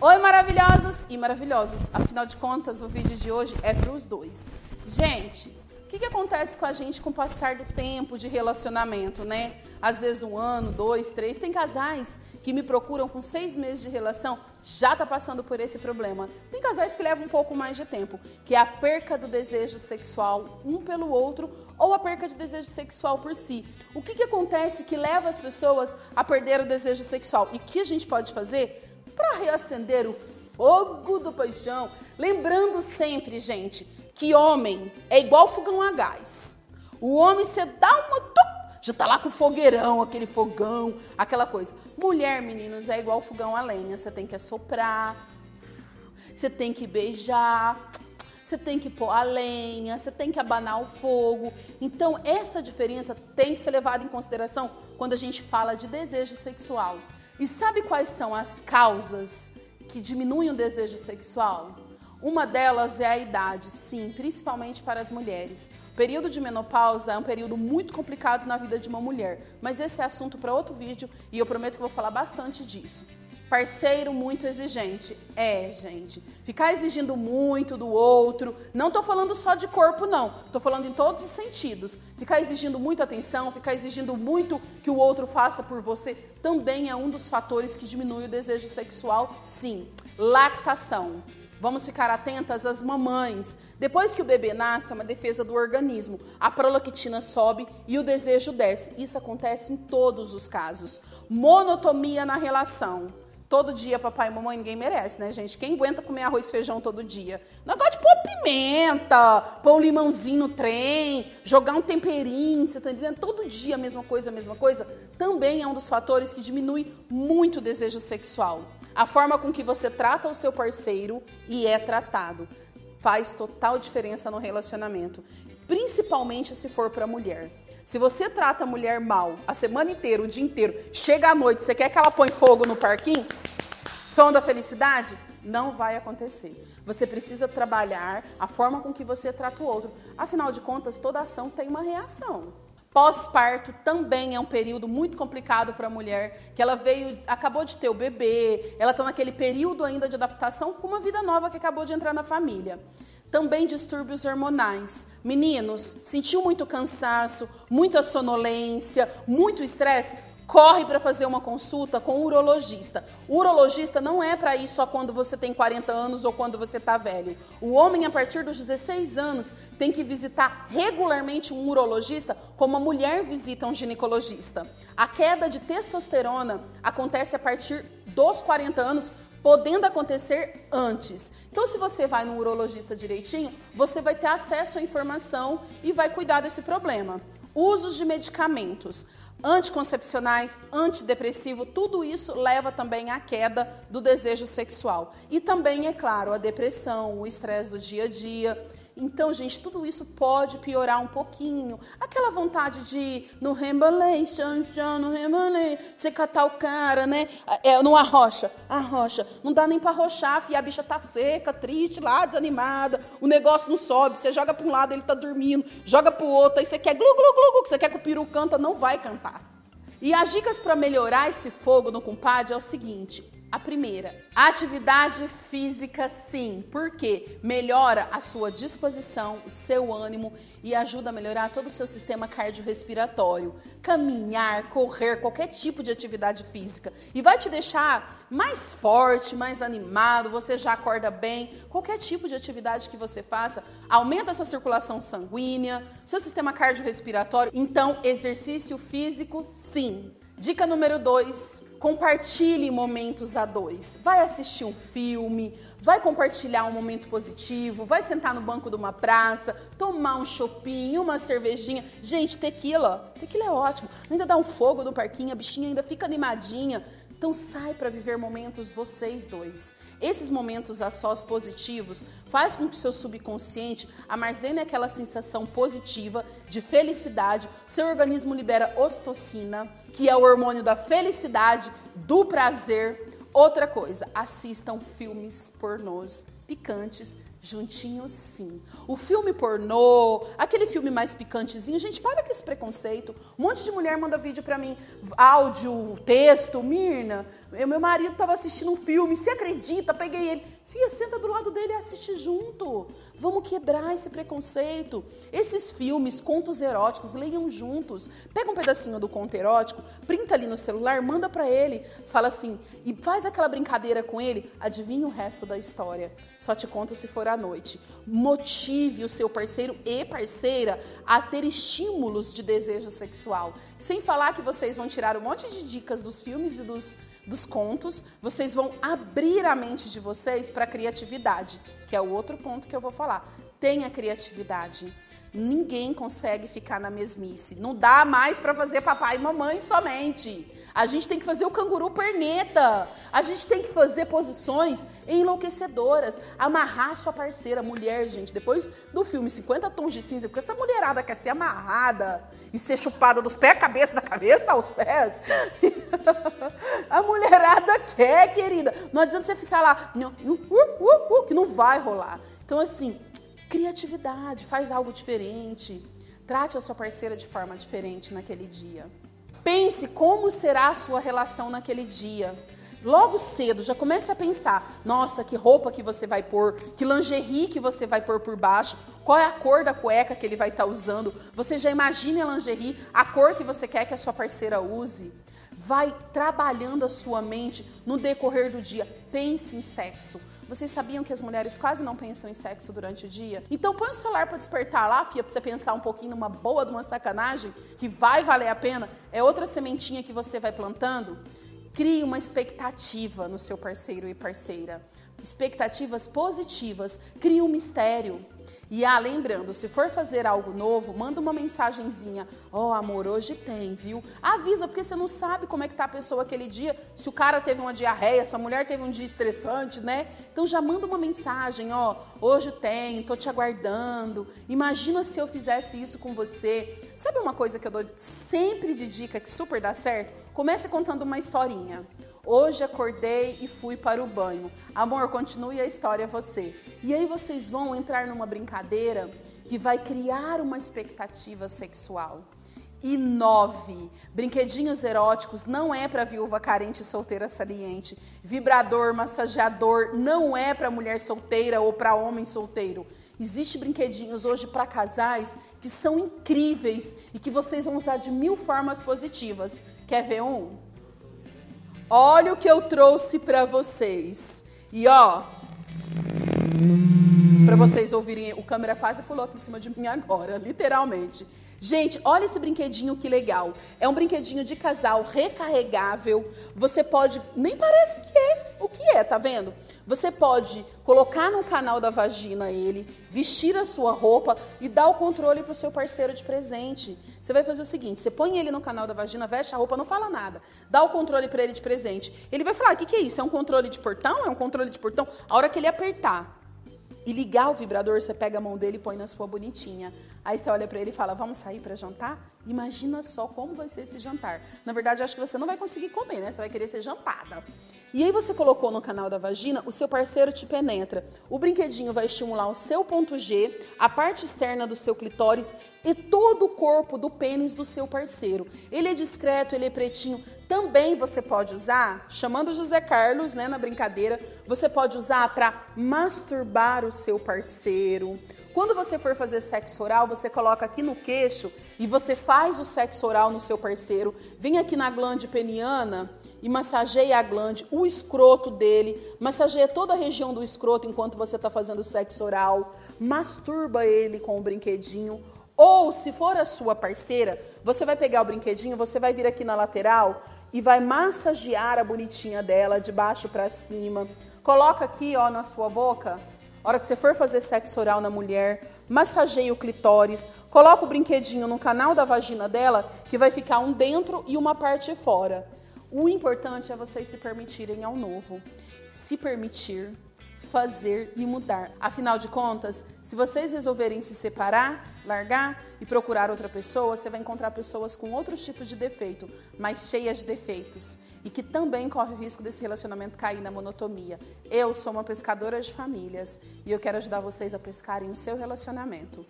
Oi, maravilhosos e maravilhosos. Afinal de contas, o vídeo de hoje é para os dois. Gente, o que, que acontece com a gente com o passar do tempo de relacionamento, né? Às vezes um ano, dois, três. Tem casais que me procuram com seis meses de relação, já tá passando por esse problema. Tem casais que levam um pouco mais de tempo, que é a perca do desejo sexual um pelo outro ou a perca de desejo sexual por si. O que, que acontece que leva as pessoas a perder o desejo sexual? E o que a gente pode fazer? Para reacender o fogo do paixão. Lembrando sempre, gente, que homem é igual fogão a gás. O homem você dá uma já tá lá com o fogueirão, aquele fogão, aquela coisa. Mulher, meninos, é igual fogão a lenha. Você tem que assoprar, você tem que beijar, você tem que pôr a lenha, você tem que abanar o fogo. Então, essa diferença tem que ser levada em consideração quando a gente fala de desejo sexual. E sabe quais são as causas que diminuem o desejo sexual? Uma delas é a idade, sim, principalmente para as mulheres. O período de menopausa é um período muito complicado na vida de uma mulher, mas esse é assunto para outro vídeo e eu prometo que vou falar bastante disso. Parceiro muito exigente. É, gente. Ficar exigindo muito do outro. Não tô falando só de corpo, não. Tô falando em todos os sentidos. Ficar exigindo muita atenção, ficar exigindo muito que o outro faça por você, também é um dos fatores que diminui o desejo sexual, sim. Lactação. Vamos ficar atentas às mamães. Depois que o bebê nasce, é uma defesa do organismo. A prolactina sobe e o desejo desce. Isso acontece em todos os casos. Monotomia na relação. Todo dia, papai e mamãe, ninguém merece, né, gente? Quem aguenta comer arroz e feijão todo dia? Negócio de pôr pimenta, pôr um limãozinho no trem, jogar um temperinho, você tá entendendo? Todo dia a mesma coisa, a mesma coisa, também é um dos fatores que diminui muito o desejo sexual. A forma com que você trata o seu parceiro e é tratado faz total diferença no relacionamento, principalmente se for para mulher. Se você trata a mulher mal a semana inteira, o dia inteiro, chega à noite, você quer que ela põe fogo no parquinho? Som da felicidade? Não vai acontecer. Você precisa trabalhar a forma com que você trata o outro. Afinal de contas, toda ação tem uma reação. Pós-parto também é um período muito complicado para a mulher, que ela veio, acabou de ter o bebê, ela está naquele período ainda de adaptação com uma vida nova que acabou de entrar na família. Também distúrbios hormonais. Meninos, sentiu muito cansaço, muita sonolência, muito estresse? Corre para fazer uma consulta com o urologista. O urologista não é para ir só quando você tem 40 anos ou quando você está velho. O homem, a partir dos 16 anos, tem que visitar regularmente um urologista, como a mulher visita um ginecologista. A queda de testosterona acontece a partir dos 40 anos podendo acontecer antes. Então, se você vai no urologista direitinho, você vai ter acesso à informação e vai cuidar desse problema. Usos de medicamentos anticoncepcionais, antidepressivo, tudo isso leva também à queda do desejo sexual. E também, é claro, a depressão, o estresse do dia a dia. Então, gente, tudo isso pode piorar um pouquinho. Aquela vontade de no rembolei, chan, chan, no rembolei, você catar o cara, né? É, no arrocha, arrocha. Não dá nem para arrochar, e a bicha tá seca, triste lá, desanimada. O negócio não sobe, você joga para um lado, ele tá dormindo, joga para o outro, aí você quer glu, glu, glu, glu, você quer que o peru canta, não vai cantar. E as dicas para melhorar esse fogo no compadre é o seguinte: a primeira, atividade física sim, porque melhora a sua disposição, o seu ânimo e ajuda a melhorar todo o seu sistema cardiorrespiratório. Caminhar, correr, qualquer tipo de atividade física e vai te deixar mais forte, mais animado, você já acorda bem. Qualquer tipo de atividade que você faça aumenta essa circulação sanguínea, seu sistema cardiorrespiratório. Então, exercício físico sim. Dica número 2, Compartilhe momentos a dois. Vai assistir um filme, vai compartilhar um momento positivo, vai sentar no banco de uma praça, tomar um chopinho, uma cervejinha. Gente, tequila, tequila é ótimo. Ainda dá um fogo no parquinho, a bichinha ainda fica animadinha. Então sai para viver momentos vocês dois. Esses momentos a sós positivos faz com que o seu subconsciente armazene aquela sensação positiva de felicidade. Seu organismo libera ostocina, que é o hormônio da felicidade, do prazer. Outra coisa, assistam filmes pornôs picantes, juntinhos sim. O filme pornô, aquele filme mais picantezinho, gente, para com esse preconceito. Um monte de mulher manda vídeo para mim, áudio, texto, Mirna, meu marido estava assistindo um filme, se acredita, peguei ele. Fia, senta do lado dele e assiste junto. Vamos quebrar esse preconceito. Esses filmes, contos eróticos, leiam juntos. Pega um pedacinho do conto erótico, printa ali no celular, manda para ele, fala assim, e faz aquela brincadeira com ele, adivinha o resto da história. Só te conto se for à noite. Motive o seu parceiro e parceira a ter estímulos de desejo sexual. Sem falar que vocês vão tirar um monte de dicas dos filmes e dos dos contos, vocês vão abrir a mente de vocês para a criatividade, que é o outro ponto que eu vou falar. Tenha criatividade. Ninguém consegue ficar na mesmice. Não dá mais para fazer papai e mamãe somente. A gente tem que fazer o canguru perneta. A gente tem que fazer posições enlouquecedoras. Amarrar sua parceira, mulher, gente. Depois do filme 50 Tons de Cinza, porque essa mulherada quer ser amarrada e ser chupada dos pés à cabeça, da cabeça aos pés. A mulherada quer, querida. Não adianta você ficar lá, que não vai rolar. Então, assim, criatividade, faz algo diferente. Trate a sua parceira de forma diferente naquele dia. Pense como será a sua relação naquele dia. Logo cedo, já comece a pensar: nossa, que roupa que você vai pôr, que lingerie que você vai pôr por baixo, qual é a cor da cueca que ele vai estar tá usando. Você já imagine a lingerie, a cor que você quer que a sua parceira use. Vai trabalhando a sua mente no decorrer do dia. Pense em sexo. Vocês sabiam que as mulheres quase não pensam em sexo durante o dia? Então põe o celular para despertar lá, fia, para você pensar um pouquinho numa boa de uma sacanagem, que vai valer a pena. É outra sementinha que você vai plantando. Crie uma expectativa no seu parceiro e parceira. Expectativas positivas. Crie um mistério. E ah, lembrando, se for fazer algo novo, manda uma mensagenzinha. Ó, oh, amor, hoje tem, viu? Avisa, porque você não sabe como é que tá a pessoa aquele dia. Se o cara teve uma diarreia, essa mulher teve um dia estressante, né? Então já manda uma mensagem, ó, oh, hoje tem, tô te aguardando. Imagina se eu fizesse isso com você. Sabe uma coisa que eu dou sempre de dica que super dá certo? Comece contando uma historinha. Hoje acordei e fui para o banho. Amor, continue a história você. E aí vocês vão entrar numa brincadeira que vai criar uma expectativa sexual. E nove, brinquedinhos eróticos não é para viúva carente solteira saliente. Vibrador, massageador não é para mulher solteira ou para homem solteiro. Existem brinquedinhos hoje para casais que são incríveis e que vocês vão usar de mil formas positivas. Quer ver um? Olha o que eu trouxe para vocês. E ó, para vocês ouvirem, o câmera quase pulou aqui em cima de mim agora, literalmente. Gente, olha esse brinquedinho que legal. É um brinquedinho de casal recarregável. Você pode, nem parece que é. O que é, tá vendo? Você pode colocar no canal da vagina ele, vestir a sua roupa e dar o controle para o seu parceiro de presente. Você vai fazer o seguinte: você põe ele no canal da vagina, veste a roupa, não fala nada. Dá o controle para ele de presente. Ele vai falar: o que, que é isso? É um controle de portão? É um controle de portão? A hora que ele apertar e ligar o vibrador, você pega a mão dele e põe na sua bonitinha. Aí você olha para ele e fala: "Vamos sair para jantar?" Imagina só como vai ser esse jantar. Na verdade, acho que você não vai conseguir comer, né? Você vai querer ser jantada. E aí você colocou no canal da vagina, o seu parceiro te penetra. O brinquedinho vai estimular o seu ponto G, a parte externa do seu clitóris e todo o corpo do pênis do seu parceiro. Ele é discreto, ele é pretinho. Também você pode usar, chamando José Carlos, né, na brincadeira, você pode usar para masturbar o seu parceiro. Quando você for fazer sexo oral, você coloca aqui no queixo e você faz o sexo oral no seu parceiro. Vem aqui na glande peniana e massageia a glande, o escroto dele, massageia toda a região do escroto enquanto você está fazendo sexo oral, masturba ele com o brinquedinho. Ou, se for a sua parceira, você vai pegar o brinquedinho, você vai vir aqui na lateral e vai massagear a bonitinha dela de baixo para cima. Coloca aqui, ó, na sua boca. A hora que você for fazer sexo oral na mulher, massageia o clitóris, coloca o brinquedinho no canal da vagina dela, que vai ficar um dentro e uma parte fora. O importante é vocês se permitirem ao novo. Se permitir, fazer e mudar. Afinal de contas, se vocês resolverem se separar, largar e procurar outra pessoa, você vai encontrar pessoas com outros tipos de defeito, mas cheias de defeitos e que também corre o risco desse relacionamento cair na monotonia. Eu sou uma pescadora de famílias e eu quero ajudar vocês a pescarem o seu relacionamento.